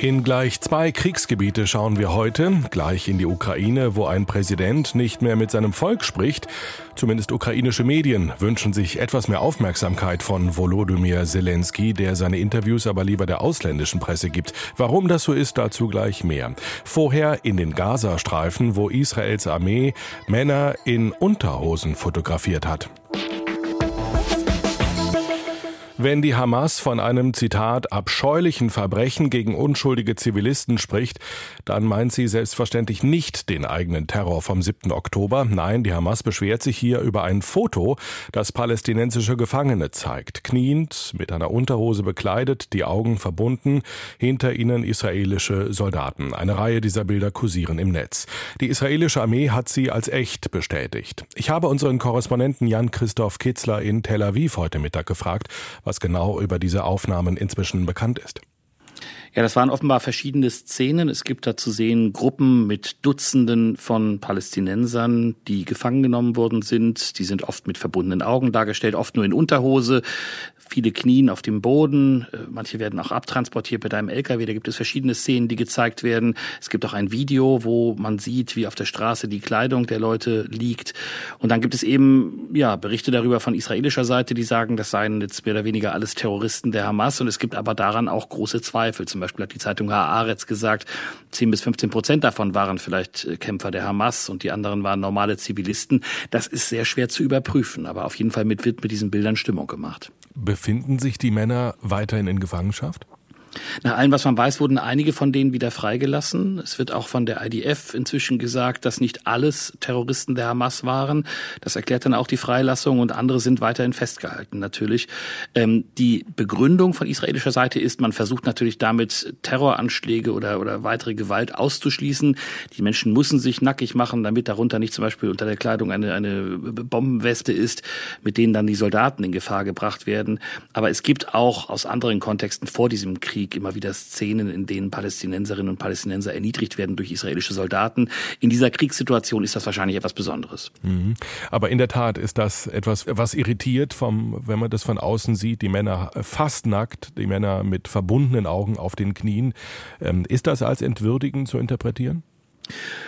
In gleich zwei Kriegsgebiete schauen wir heute, gleich in die Ukraine, wo ein Präsident nicht mehr mit seinem Volk spricht. Zumindest ukrainische Medien wünschen sich etwas mehr Aufmerksamkeit von Volodymyr Zelensky, der seine Interviews aber lieber der ausländischen Presse gibt. Warum das so ist, dazu gleich mehr. Vorher in den Gazastreifen, wo Israels Armee Männer in Unterhosen fotografiert hat. Wenn die Hamas von einem Zitat abscheulichen Verbrechen gegen unschuldige Zivilisten spricht, dann meint sie selbstverständlich nicht den eigenen Terror vom 7. Oktober. Nein, die Hamas beschwert sich hier über ein Foto, das palästinensische Gefangene zeigt. Kniend, mit einer Unterhose bekleidet, die Augen verbunden, hinter ihnen israelische Soldaten. Eine Reihe dieser Bilder kursieren im Netz. Die israelische Armee hat sie als echt bestätigt. Ich habe unseren Korrespondenten Jan-Christoph Kitzler in Tel Aviv heute Mittag gefragt, was genau über diese Aufnahmen inzwischen bekannt ist. Ja, das waren offenbar verschiedene Szenen. Es gibt da zu sehen Gruppen mit Dutzenden von Palästinensern, die gefangen genommen worden sind. Die sind oft mit verbundenen Augen dargestellt, oft nur in Unterhose. Viele knien auf dem Boden. Äh, manche werden auch abtransportiert mit einem LKW. Da gibt es verschiedene Szenen, die gezeigt werden. Es gibt auch ein Video, wo man sieht, wie auf der Straße die Kleidung der Leute liegt. Und dann gibt es eben, ja, Berichte darüber von israelischer Seite, die sagen, das seien jetzt mehr oder weniger alles Terroristen der Hamas. Und es gibt aber daran auch große Zweifel. Zum Beispiel hat die Zeitung Haaretz gesagt, 10 bis 15 Prozent davon waren vielleicht äh, Kämpfer der Hamas und die anderen waren normale Zivilisten. Das ist sehr schwer zu überprüfen, aber auf jeden Fall mit, wird mit diesen Bildern Stimmung gemacht. Befinden sich die Männer weiterhin in Gefangenschaft? Nach allem, was man weiß, wurden einige von denen wieder freigelassen. Es wird auch von der IDF inzwischen gesagt, dass nicht alles Terroristen der Hamas waren. Das erklärt dann auch die Freilassung und andere sind weiterhin festgehalten natürlich. Ähm, die Begründung von israelischer Seite ist, man versucht natürlich damit Terroranschläge oder, oder weitere Gewalt auszuschließen. Die Menschen müssen sich nackig machen, damit darunter nicht zum Beispiel unter der Kleidung eine, eine Bombenweste ist, mit denen dann die Soldaten in Gefahr gebracht werden. Aber es gibt auch aus anderen Kontexten vor diesem Krieg Krieg immer wieder Szenen, in denen Palästinenserinnen und Palästinenser erniedrigt werden durch israelische Soldaten. In dieser Kriegssituation ist das wahrscheinlich etwas Besonderes. Mhm. Aber in der Tat ist das etwas, was irritiert, vom, wenn man das von außen sieht, die Männer fast nackt, die Männer mit verbundenen Augen auf den Knien. Ähm, ist das als entwürdigend zu interpretieren?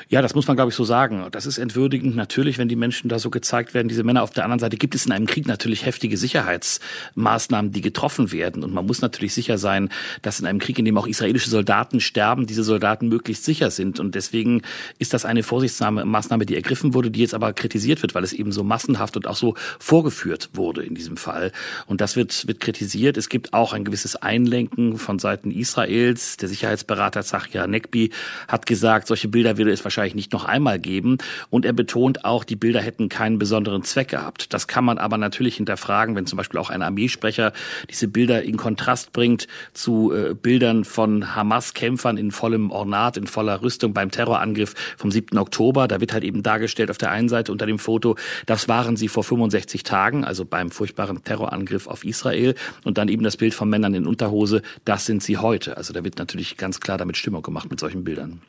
Ja, das muss man, glaube ich, so sagen. Das ist entwürdigend natürlich, wenn die Menschen da so gezeigt werden, diese Männer. Auf der anderen Seite gibt es in einem Krieg natürlich heftige Sicherheitsmaßnahmen, die getroffen werden. Und man muss natürlich sicher sein, dass in einem Krieg, in dem auch israelische Soldaten sterben, diese Soldaten möglichst sicher sind. Und deswegen ist das eine Vorsichtsmaßnahme, die ergriffen wurde, die jetzt aber kritisiert wird, weil es eben so massenhaft und auch so vorgeführt wurde in diesem Fall. Und das wird, wird kritisiert. Es gibt auch ein gewisses Einlenken von Seiten Israels. Der Sicherheitsberater Zachia Nekbi hat gesagt, solche Bilder würde es wahrscheinlich nicht noch einmal geben. Und er betont auch, die Bilder hätten keinen besonderen Zweck gehabt. Das kann man aber natürlich hinterfragen, wenn zum Beispiel auch ein Armeesprecher diese Bilder in Kontrast bringt zu äh, Bildern von Hamas-Kämpfern in vollem Ornat, in voller Rüstung beim Terrorangriff vom 7. Oktober. Da wird halt eben dargestellt auf der einen Seite unter dem Foto, das waren sie vor 65 Tagen, also beim furchtbaren Terrorangriff auf Israel. Und dann eben das Bild von Männern in Unterhose, das sind sie heute. Also da wird natürlich ganz klar damit Stimmung gemacht mit solchen Bildern.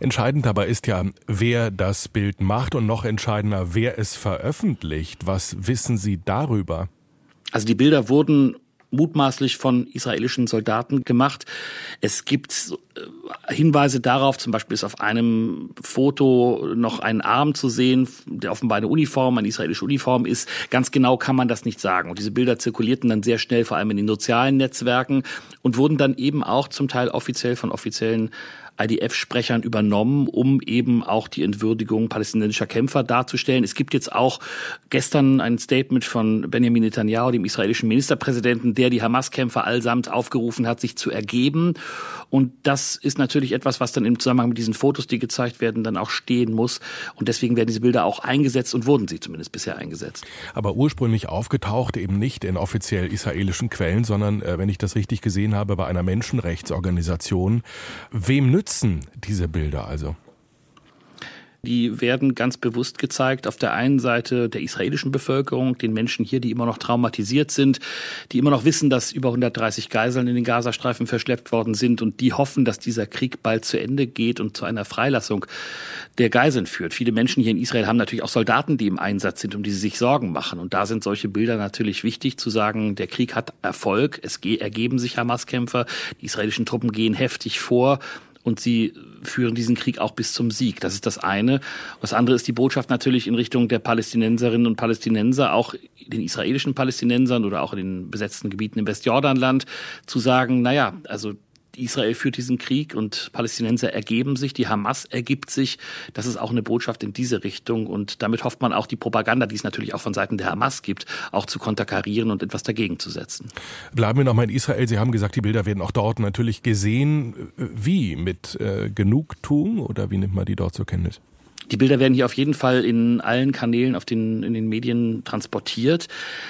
Entscheidend dabei ist ja, wer das Bild macht und noch entscheidender, wer es veröffentlicht. Was wissen Sie darüber? Also die Bilder wurden mutmaßlich von israelischen Soldaten gemacht. Es gibt äh, Hinweise darauf, zum Beispiel ist auf einem Foto noch ein Arm zu sehen, der offenbar eine Uniform, eine israelische Uniform ist. Ganz genau kann man das nicht sagen. Und diese Bilder zirkulierten dann sehr schnell, vor allem in den sozialen Netzwerken und wurden dann eben auch zum Teil offiziell von offiziellen IDF-Sprechern übernommen, um eben auch die Entwürdigung palästinensischer Kämpfer darzustellen. Es gibt jetzt auch gestern ein Statement von Benjamin Netanyahu, dem israelischen Ministerpräsidenten, der die Hamas-Kämpfer allsamt aufgerufen hat, sich zu ergeben. Und das ist natürlich etwas, was dann im Zusammenhang mit diesen Fotos, die gezeigt werden, dann auch stehen muss. Und deswegen werden diese Bilder auch eingesetzt und wurden sie zumindest bisher eingesetzt. Aber ursprünglich aufgetaucht eben nicht in offiziell israelischen Quellen, sondern, äh, wenn ich das richtig gesehen habe, bei einer Menschenrechtsorganisation. Wem nützt nützen diese Bilder also? Die werden ganz bewusst gezeigt auf der einen Seite der israelischen Bevölkerung, den Menschen hier, die immer noch traumatisiert sind, die immer noch wissen, dass über 130 Geiseln in den Gazastreifen verschleppt worden sind und die hoffen, dass dieser Krieg bald zu Ende geht und zu einer Freilassung der Geiseln führt. Viele Menschen hier in Israel haben natürlich auch Soldaten, die im Einsatz sind, um die sie sich Sorgen machen. Und da sind solche Bilder natürlich wichtig, zu sagen, der Krieg hat Erfolg, es ergeben sich Hamas-Kämpfer, die israelischen Truppen gehen heftig vor und sie führen diesen Krieg auch bis zum Sieg. Das ist das eine. Das andere ist die Botschaft natürlich in Richtung der Palästinenserinnen und Palästinenser, auch den israelischen Palästinensern oder auch in den besetzten Gebieten im Westjordanland, zu sagen, naja, also Israel führt diesen Krieg und Palästinenser ergeben sich, die Hamas ergibt sich. Das ist auch eine Botschaft in diese Richtung und damit hofft man auch die Propaganda, die es natürlich auch von Seiten der Hamas gibt, auch zu konterkarieren und etwas dagegen zu setzen. Bleiben wir nochmal in Israel. Sie haben gesagt, die Bilder werden auch dort natürlich gesehen. Wie? Mit äh, Genugtuung oder wie nimmt man die dort zur Kenntnis? Die Bilder werden hier auf jeden Fall in allen Kanälen auf den, in den Medien transportiert.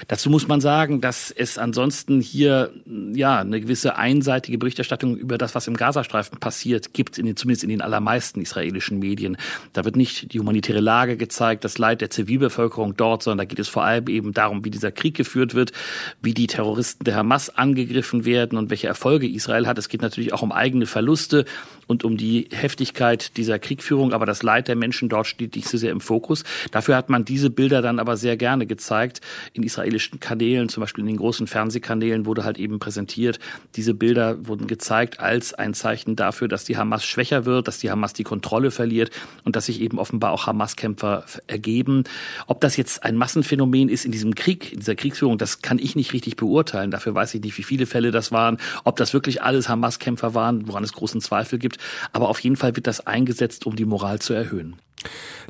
Dazu muss man sagen, dass es ansonsten hier ja eine gewisse einseitige Berichterstattung über das, was im Gazastreifen passiert, gibt, in den, zumindest in den allermeisten israelischen Medien. Da wird nicht die humanitäre Lage gezeigt, das Leid der Zivilbevölkerung dort, sondern da geht es vor allem eben darum, wie dieser Krieg geführt wird, wie die Terroristen der Hamas angegriffen werden und welche Erfolge Israel hat. Es geht natürlich auch um eigene Verluste und um die Heftigkeit dieser Kriegführung, aber das Leid der Menschen dort steht nicht so sehr im Fokus. Dafür hat man diese Bilder dann aber sehr gerne gezeigt in israelischen Kanälen, zum Beispiel in den großen Fernsehkanälen wurde halt eben präsentiert. Diese Bilder wurden gezeigt als ein Zeichen dafür, dass die Hamas schwächer wird, dass die Hamas die Kontrolle verliert und dass sich eben offenbar auch Hamas-Kämpfer ergeben. Ob das jetzt ein Massenphänomen ist in diesem Krieg, in dieser Kriegsführung, das kann ich nicht richtig beurteilen. Dafür weiß ich nicht, wie viele Fälle das waren, ob das wirklich alles Hamas-Kämpfer waren, woran es großen Zweifel gibt. Aber auf jeden Fall wird das eingesetzt, um die Moral zu erhöhen.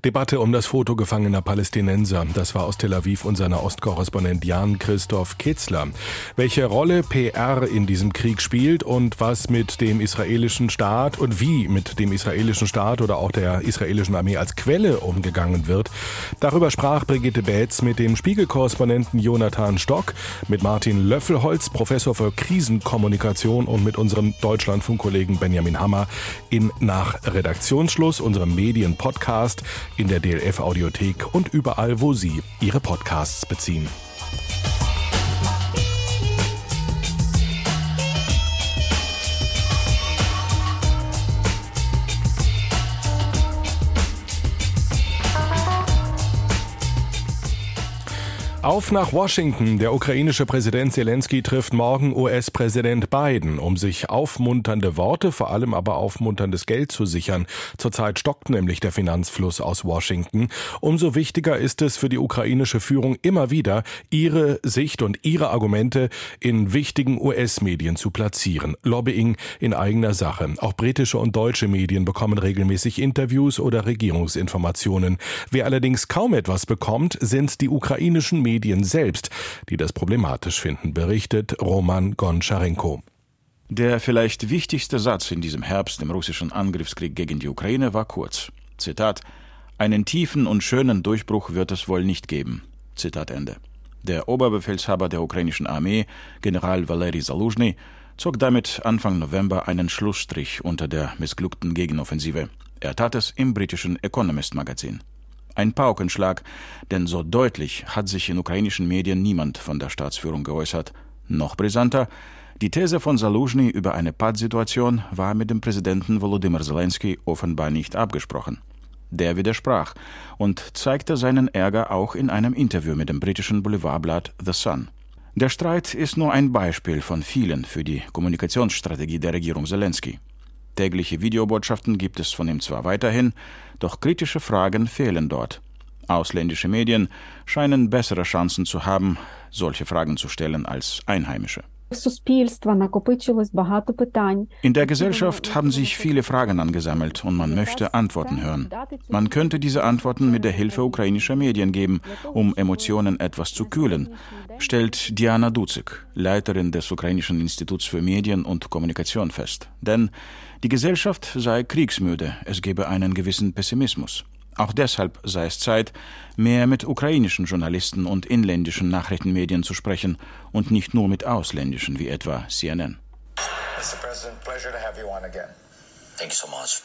Debatte um das Foto gefangener Palästinenser. Das war aus Tel Aviv unser Ostkorrespondent Jan-Christoph Kitzler. Welche Rolle PR in diesem Krieg spielt und was mit dem israelischen Staat und wie mit dem israelischen Staat oder auch der israelischen Armee als Quelle umgegangen wird, darüber sprach Brigitte Betz mit dem Spiegelkorrespondenten Jonathan Stock, mit Martin Löffelholz, Professor für Krisenkommunikation und mit unserem Deutschlandfunkkollegen Benjamin Hammer in Nach Redaktionsschluss, unserem Medienpodcast in der DLF Audiothek und überall, wo Sie Ihre Podcasts beziehen. Auf nach Washington. Der ukrainische Präsident Zelensky trifft morgen US-Präsident Biden, um sich aufmunternde Worte, vor allem aber aufmunterndes Geld zu sichern. Zurzeit stockt nämlich der Finanzfluss aus Washington. Umso wichtiger ist es für die ukrainische Führung immer wieder, ihre Sicht und ihre Argumente in wichtigen US-Medien zu platzieren. Lobbying in eigener Sache. Auch britische und deutsche Medien bekommen regelmäßig Interviews oder Regierungsinformationen. Wer allerdings kaum etwas bekommt, sind die ukrainischen Medien Medien selbst, die das problematisch finden, berichtet Roman Goncharenko. Der vielleicht wichtigste Satz in diesem Herbst im russischen Angriffskrieg gegen die Ukraine war kurz. Zitat: Einen tiefen und schönen Durchbruch wird es wohl nicht geben. Zitat Ende. Der Oberbefehlshaber der ukrainischen Armee, General Valery Saluzhny, zog damit Anfang November einen Schlussstrich unter der missglückten Gegenoffensive. Er tat es im britischen Economist Magazin. Ein Paukenschlag, denn so deutlich hat sich in ukrainischen Medien niemand von der Staatsführung geäußert. Noch brisanter, die These von Saluzhny über eine Pattsituation war mit dem Präsidenten Volodymyr Zelensky offenbar nicht abgesprochen. Der widersprach und zeigte seinen Ärger auch in einem Interview mit dem britischen Boulevardblatt The Sun. Der Streit ist nur ein Beispiel von vielen für die Kommunikationsstrategie der Regierung Zelensky. Tägliche Videobotschaften gibt es von ihm zwar weiterhin, doch kritische Fragen fehlen dort. Ausländische Medien scheinen bessere Chancen zu haben, solche Fragen zu stellen als einheimische. In der Gesellschaft haben sich viele Fragen angesammelt und man möchte Antworten hören. Man könnte diese Antworten mit der Hilfe ukrainischer Medien geben, um Emotionen etwas zu kühlen, stellt Diana Duzik, Leiterin des Ukrainischen Instituts für Medien und Kommunikation fest. Denn die Gesellschaft sei kriegsmüde, es gebe einen gewissen Pessimismus. Auch deshalb sei es Zeit, mehr mit ukrainischen Journalisten und inländischen Nachrichtenmedien zu sprechen und nicht nur mit ausländischen wie etwa CNN. Mr. President, pleasure to have you on again. Thank you so much.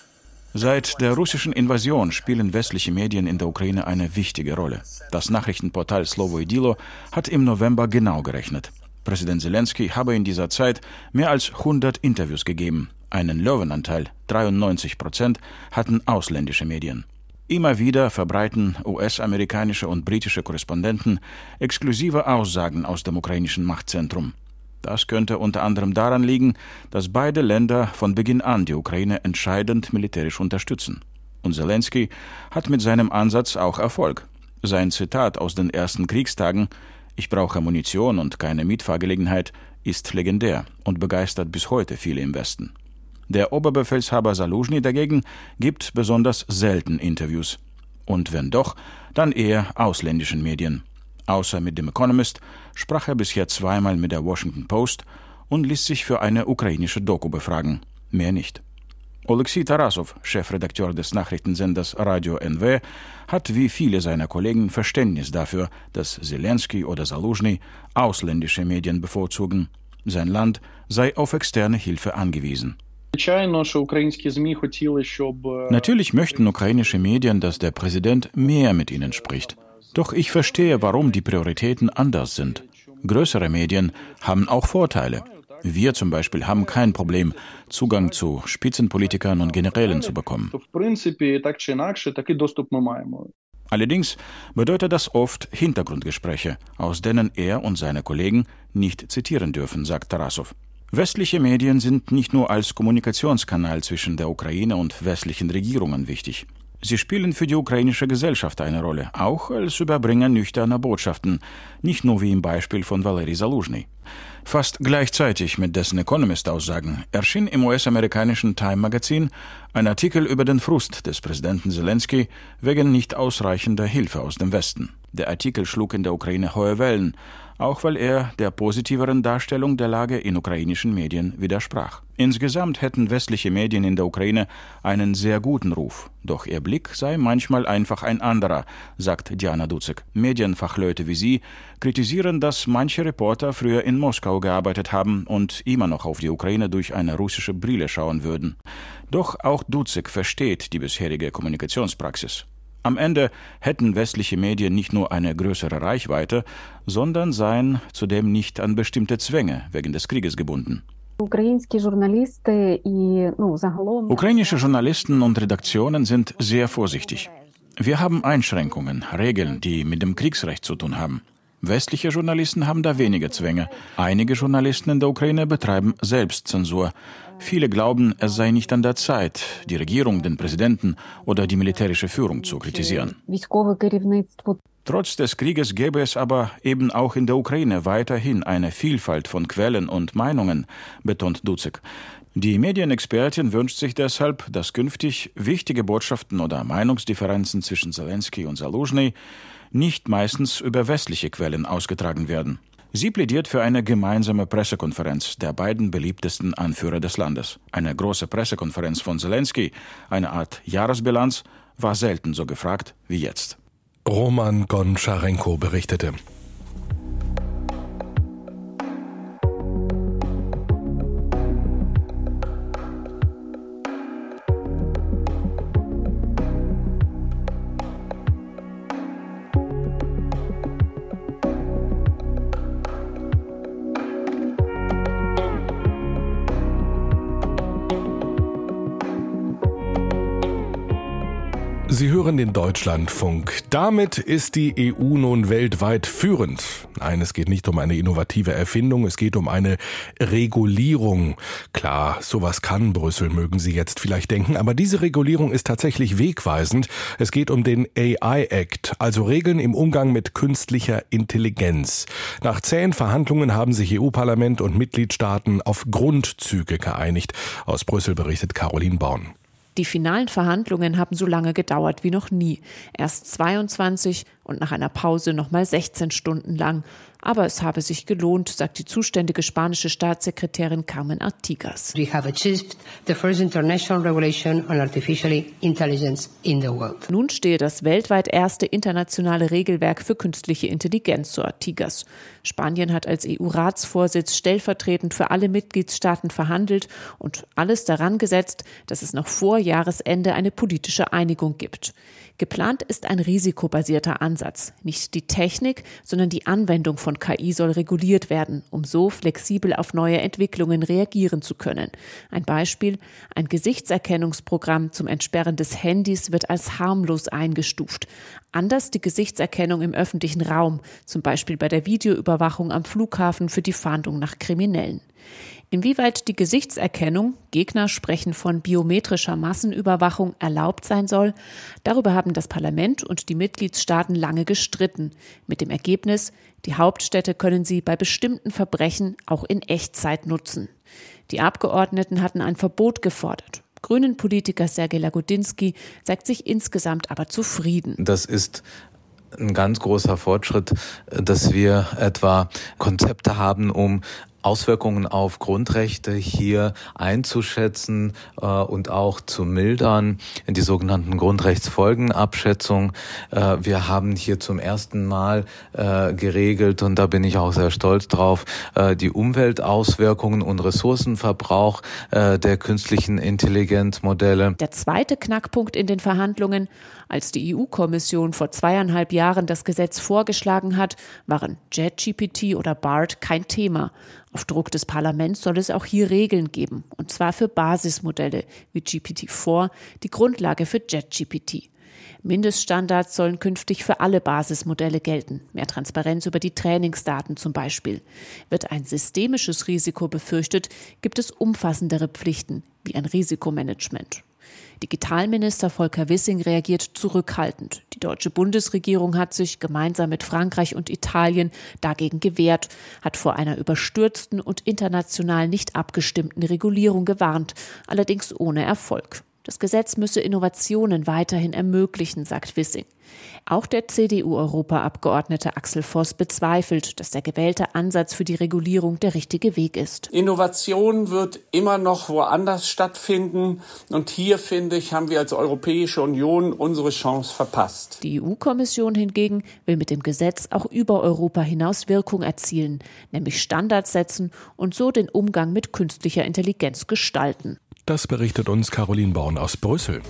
Seit der russischen Invasion spielen westliche Medien in der Ukraine eine wichtige Rolle. Das Nachrichtenportal Slovo i Dilo hat im November genau gerechnet. Präsident Zelensky habe in dieser Zeit mehr als 100 Interviews gegeben. Einen Löwenanteil, 93 Prozent, hatten ausländische Medien. Immer wieder verbreiten US-amerikanische und britische Korrespondenten exklusive Aussagen aus dem ukrainischen Machtzentrum. Das könnte unter anderem daran liegen, dass beide Länder von Beginn an die Ukraine entscheidend militärisch unterstützen. Und Zelensky hat mit seinem Ansatz auch Erfolg. Sein Zitat aus den ersten Kriegstagen Ich brauche Munition und keine Mietfahrgelegenheit ist legendär und begeistert bis heute viele im Westen. Der Oberbefehlshaber Saluzhny dagegen gibt besonders selten Interviews. Und wenn doch, dann eher ausländischen Medien. Außer mit dem Economist sprach er bisher zweimal mit der Washington Post und ließ sich für eine ukrainische Doku befragen. Mehr nicht. Alexei Tarasov, Chefredakteur des Nachrichtensenders Radio NW, hat wie viele seiner Kollegen Verständnis dafür, dass Zelensky oder Saluzhny ausländische Medien bevorzugen. Sein Land sei auf externe Hilfe angewiesen. Natürlich möchten ukrainische Medien, dass der Präsident mehr mit ihnen spricht. Doch ich verstehe, warum die Prioritäten anders sind. Größere Medien haben auch Vorteile. Wir zum Beispiel haben kein Problem, Zugang zu Spitzenpolitikern und Generälen zu bekommen. Allerdings bedeutet das oft Hintergrundgespräche, aus denen er und seine Kollegen nicht zitieren dürfen, sagt Tarasov. Westliche Medien sind nicht nur als Kommunikationskanal zwischen der Ukraine und westlichen Regierungen wichtig. Sie spielen für die ukrainische Gesellschaft eine Rolle, auch als Überbringer nüchterner Botschaften, nicht nur wie im Beispiel von Valery Saluzhny. Fast gleichzeitig mit dessen Economist-Aussagen erschien im US-amerikanischen Time-Magazin ein Artikel über den Frust des Präsidenten Zelensky wegen nicht ausreichender Hilfe aus dem Westen. Der Artikel schlug in der Ukraine hohe Wellen, auch weil er der positiveren Darstellung der Lage in ukrainischen Medien widersprach. Insgesamt hätten westliche Medien in der Ukraine einen sehr guten Ruf, doch ihr Blick sei manchmal einfach ein anderer, sagt Diana Duzek. Medienfachleute wie sie kritisieren, dass manche Reporter früher in Moskau gearbeitet haben und immer noch auf die Ukraine durch eine russische Brille schauen würden. Doch auch Duzek versteht die bisherige Kommunikationspraxis. Am Ende hätten westliche Medien nicht nur eine größere Reichweite, sondern seien zudem nicht an bestimmte Zwänge wegen des Krieges gebunden. Ukrainische Journalisten und Redaktionen sind sehr vorsichtig. Wir haben Einschränkungen, Regeln, die mit dem Kriegsrecht zu tun haben. Westliche Journalisten haben da weniger Zwänge. Einige Journalisten in der Ukraine betreiben Selbstzensur. Viele glauben, es sei nicht an der Zeit, die Regierung, den Präsidenten oder die militärische Führung zu kritisieren. Trotz des Krieges gäbe es aber eben auch in der Ukraine weiterhin eine Vielfalt von Quellen und Meinungen, betont Duzek. Die Medienexpertin wünscht sich deshalb, dass künftig wichtige Botschaften oder Meinungsdifferenzen zwischen Zelensky und Saluzhny nicht meistens über westliche Quellen ausgetragen werden. Sie plädiert für eine gemeinsame Pressekonferenz der beiden beliebtesten Anführer des Landes. Eine große Pressekonferenz von Zelensky, eine Art Jahresbilanz, war selten so gefragt wie jetzt. Roman Goncharenko berichtete. Hören den Deutschlandfunk. Damit ist die EU nun weltweit führend. Nein, es geht nicht um eine innovative Erfindung, es geht um eine Regulierung. Klar, sowas kann Brüssel, mögen Sie jetzt vielleicht denken, aber diese Regulierung ist tatsächlich wegweisend. Es geht um den AI Act, also Regeln im Umgang mit künstlicher Intelligenz. Nach zähen Verhandlungen haben sich EU-Parlament und Mitgliedstaaten auf Grundzüge geeinigt. Aus Brüssel berichtet Caroline Born. Die finalen Verhandlungen haben so lange gedauert wie noch nie. Erst 22, und nach einer Pause nochmal 16 Stunden lang. Aber es habe sich gelohnt, sagt die zuständige spanische Staatssekretärin Carmen Artigas. We have achieved the first international regulation on artificial intelligence in the world. Nun stehe das weltweit erste internationale Regelwerk für künstliche Intelligenz, so Artigas. Spanien hat als EU-Ratsvorsitz stellvertretend für alle Mitgliedstaaten verhandelt und alles daran gesetzt, dass es noch vor Jahresende eine politische Einigung gibt. Geplant ist ein risikobasierter Ansatz. Nicht die Technik, sondern die Anwendung von KI soll reguliert werden, um so flexibel auf neue Entwicklungen reagieren zu können. Ein Beispiel, ein Gesichtserkennungsprogramm zum Entsperren des Handys wird als harmlos eingestuft. Anders die Gesichtserkennung im öffentlichen Raum, zum Beispiel bei der Videoüberwachung am Flughafen für die Fahndung nach Kriminellen. Inwieweit die Gesichtserkennung, Gegner sprechen von biometrischer Massenüberwachung, erlaubt sein soll, darüber haben das Parlament und die Mitgliedstaaten lange gestritten, mit dem Ergebnis, die Hauptstädte können sie bei bestimmten Verbrechen auch in Echtzeit nutzen. Die Abgeordneten hatten ein Verbot gefordert. Grünen-Politiker Sergej Lagodinsky sagt sich insgesamt aber zufrieden. Das ist ein ganz großer Fortschritt, dass wir etwa Konzepte haben, um Auswirkungen auf Grundrechte hier einzuschätzen äh, und auch zu mildern in die sogenannten Grundrechtsfolgenabschätzung. Äh, wir haben hier zum ersten Mal äh, geregelt und da bin ich auch sehr stolz drauf, äh, die Umweltauswirkungen und Ressourcenverbrauch äh, der künstlichen Intelligenzmodelle. Der zweite Knackpunkt in den Verhandlungen, als die EU-Kommission vor zweieinhalb Jahren das Gesetz vorgeschlagen hat, waren JetGPT oder BART kein Thema. Auf Druck des Parlaments soll es auch hier Regeln geben, und zwar für Basismodelle wie GPT-4, die Grundlage für JetGPT. Mindeststandards sollen künftig für alle Basismodelle gelten. Mehr Transparenz über die Trainingsdaten zum Beispiel. Wird ein systemisches Risiko befürchtet, gibt es umfassendere Pflichten, wie ein Risikomanagement. Digitalminister Volker Wissing reagiert zurückhaltend. Die deutsche Bundesregierung hat sich gemeinsam mit Frankreich und Italien dagegen gewehrt, hat vor einer überstürzten und international nicht abgestimmten Regulierung gewarnt, allerdings ohne Erfolg. Das Gesetz müsse Innovationen weiterhin ermöglichen, sagt Wissing. Auch der CDU-Europaabgeordnete Axel Voss bezweifelt, dass der gewählte Ansatz für die Regulierung der richtige Weg ist. Innovation wird immer noch woanders stattfinden. Und hier, finde ich, haben wir als Europäische Union unsere Chance verpasst. Die EU-Kommission hingegen will mit dem Gesetz auch über Europa hinaus Wirkung erzielen, nämlich Standards setzen und so den Umgang mit künstlicher Intelligenz gestalten. Das berichtet uns Caroline Born aus Brüssel.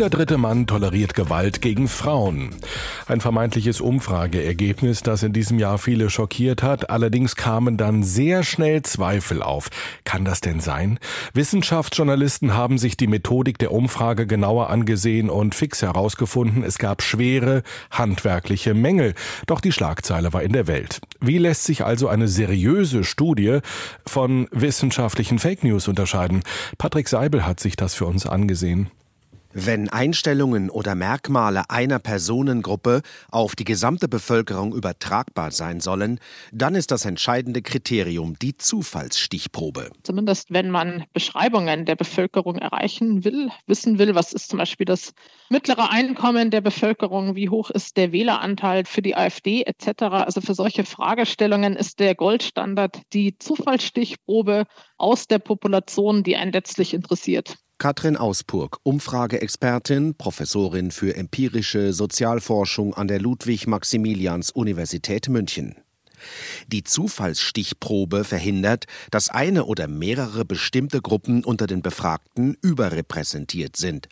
Jeder dritte Mann toleriert Gewalt gegen Frauen. Ein vermeintliches Umfrageergebnis, das in diesem Jahr viele schockiert hat. Allerdings kamen dann sehr schnell Zweifel auf. Kann das denn sein? Wissenschaftsjournalisten haben sich die Methodik der Umfrage genauer angesehen und fix herausgefunden, es gab schwere handwerkliche Mängel. Doch die Schlagzeile war in der Welt. Wie lässt sich also eine seriöse Studie von wissenschaftlichen Fake News unterscheiden? Patrick Seibel hat sich das für uns angesehen. Wenn Einstellungen oder Merkmale einer Personengruppe auf die gesamte Bevölkerung übertragbar sein sollen, dann ist das entscheidende Kriterium die Zufallsstichprobe. Zumindest wenn man Beschreibungen der Bevölkerung erreichen will, wissen will, was ist zum Beispiel das mittlere Einkommen der Bevölkerung, wie hoch ist der Wähleranteil für die AfD etc. Also für solche Fragestellungen ist der Goldstandard die Zufallsstichprobe aus der Population, die einen letztlich interessiert. Katrin Auspurg, Umfrageexpertin, Professorin für empirische Sozialforschung an der Ludwig-Maximilians-Universität München. Die Zufallsstichprobe verhindert, dass eine oder mehrere bestimmte Gruppen unter den Befragten überrepräsentiert sind.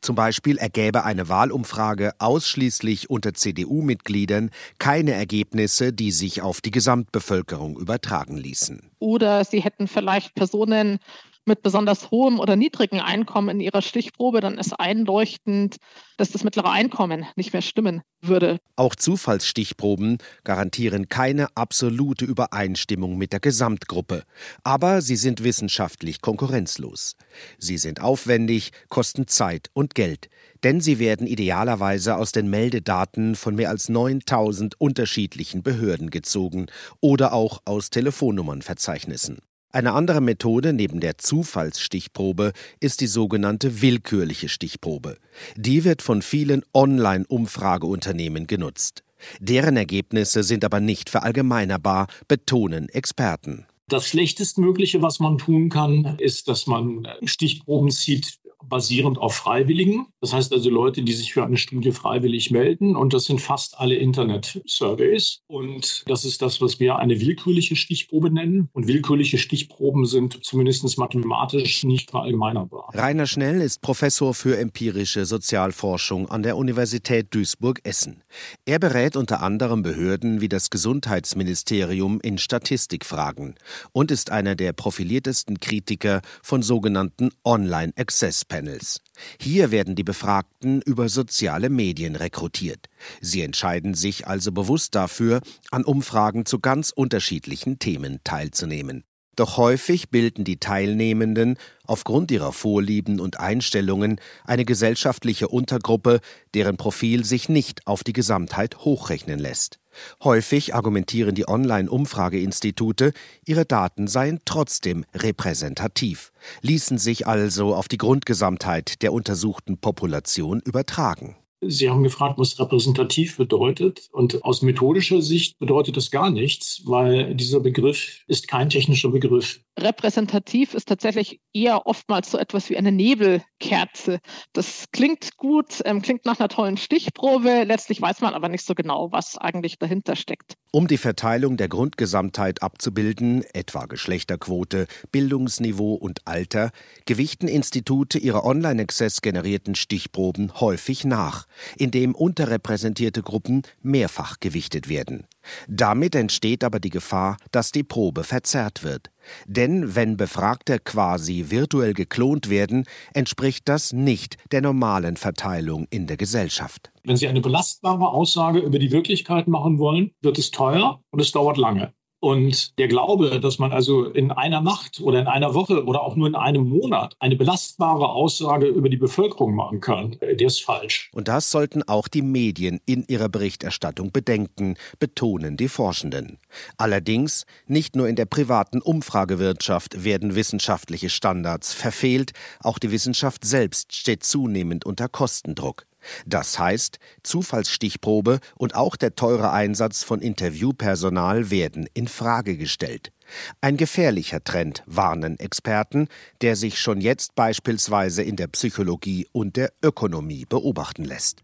Zum Beispiel ergäbe eine Wahlumfrage ausschließlich unter CDU-Mitgliedern keine Ergebnisse, die sich auf die Gesamtbevölkerung übertragen ließen. Oder sie hätten vielleicht Personen mit besonders hohem oder niedrigem Einkommen in ihrer Stichprobe, dann ist einleuchtend, dass das mittlere Einkommen nicht mehr stimmen würde. Auch Zufallsstichproben garantieren keine absolute Übereinstimmung mit der Gesamtgruppe, aber sie sind wissenschaftlich konkurrenzlos. Sie sind aufwendig, kosten Zeit und Geld, denn sie werden idealerweise aus den Meldedaten von mehr als 9000 unterschiedlichen Behörden gezogen oder auch aus Telefonnummernverzeichnissen. Eine andere Methode neben der Zufallsstichprobe ist die sogenannte willkürliche Stichprobe. Die wird von vielen Online-Umfrageunternehmen genutzt. Deren Ergebnisse sind aber nicht verallgemeinerbar, betonen Experten. Das schlechtestmögliche, was man tun kann, ist, dass man Stichproben zieht, basierend auf Freiwilligen. Das heißt also Leute, die sich für eine Studie freiwillig melden. Und das sind fast alle Internet-Surveys. Und das ist das, was wir eine willkürliche Stichprobe nennen. Und willkürliche Stichproben sind zumindest mathematisch nicht verallgemeinerbar. Rainer Schnell ist Professor für empirische Sozialforschung an der Universität Duisburg-Essen. Er berät unter anderem Behörden wie das Gesundheitsministerium in Statistikfragen und ist einer der profiliertesten Kritiker von sogenannten Online-Access-Panels. Panels. Hier werden die Befragten über soziale Medien rekrutiert. Sie entscheiden sich also bewusst dafür, an Umfragen zu ganz unterschiedlichen Themen teilzunehmen. Doch häufig bilden die Teilnehmenden aufgrund ihrer Vorlieben und Einstellungen eine gesellschaftliche Untergruppe, deren Profil sich nicht auf die Gesamtheit hochrechnen lässt. Häufig argumentieren die Online-Umfrageinstitute, ihre Daten seien trotzdem repräsentativ, ließen sich also auf die Grundgesamtheit der untersuchten Population übertragen. Sie haben gefragt, was repräsentativ bedeutet. Und aus methodischer Sicht bedeutet das gar nichts, weil dieser Begriff ist kein technischer Begriff. Repräsentativ ist tatsächlich eher oftmals so etwas wie eine Nebelkerze. Das klingt gut, ähm, klingt nach einer tollen Stichprobe. Letztlich weiß man aber nicht so genau, was eigentlich dahinter steckt. Um die Verteilung der Grundgesamtheit abzubilden, etwa Geschlechterquote, Bildungsniveau und Alter, gewichten Institute ihre Online-Access generierten Stichproben häufig nach, indem unterrepräsentierte Gruppen mehrfach gewichtet werden. Damit entsteht aber die Gefahr, dass die Probe verzerrt wird. Denn wenn Befragte quasi virtuell geklont werden, entspricht das nicht der normalen Verteilung in der Gesellschaft. Wenn Sie eine belastbare Aussage über die Wirklichkeit machen wollen, wird es teuer und es dauert lange. Und der Glaube, dass man also in einer Nacht oder in einer Woche oder auch nur in einem Monat eine belastbare Aussage über die Bevölkerung machen kann, der ist falsch. Und das sollten auch die Medien in ihrer Berichterstattung bedenken, betonen die Forschenden. Allerdings, nicht nur in der privaten Umfragewirtschaft werden wissenschaftliche Standards verfehlt, auch die Wissenschaft selbst steht zunehmend unter Kostendruck. Das heißt, Zufallsstichprobe und auch der teure Einsatz von Interviewpersonal werden in Frage gestellt. Ein gefährlicher Trend, warnen Experten, der sich schon jetzt beispielsweise in der Psychologie und der Ökonomie beobachten lässt.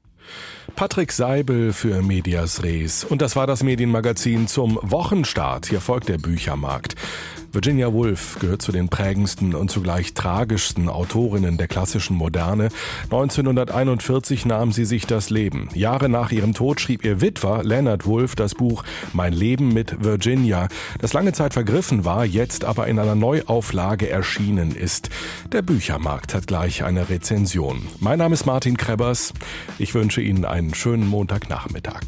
Patrick Seibel für Medias Res. Und das war das Medienmagazin zum Wochenstart. Hier folgt der Büchermarkt. Virginia Woolf gehört zu den prägendsten und zugleich tragischsten Autorinnen der klassischen Moderne. 1941 nahm sie sich das Leben. Jahre nach ihrem Tod schrieb ihr Witwer Leonard Woolf das Buch Mein Leben mit Virginia, das lange Zeit vergriffen war, jetzt aber in einer Neuauflage erschienen ist. Der Büchermarkt hat gleich eine Rezension. Mein Name ist Martin Krebbers. Ich wünsche Ihnen einen schönen Montagnachmittag.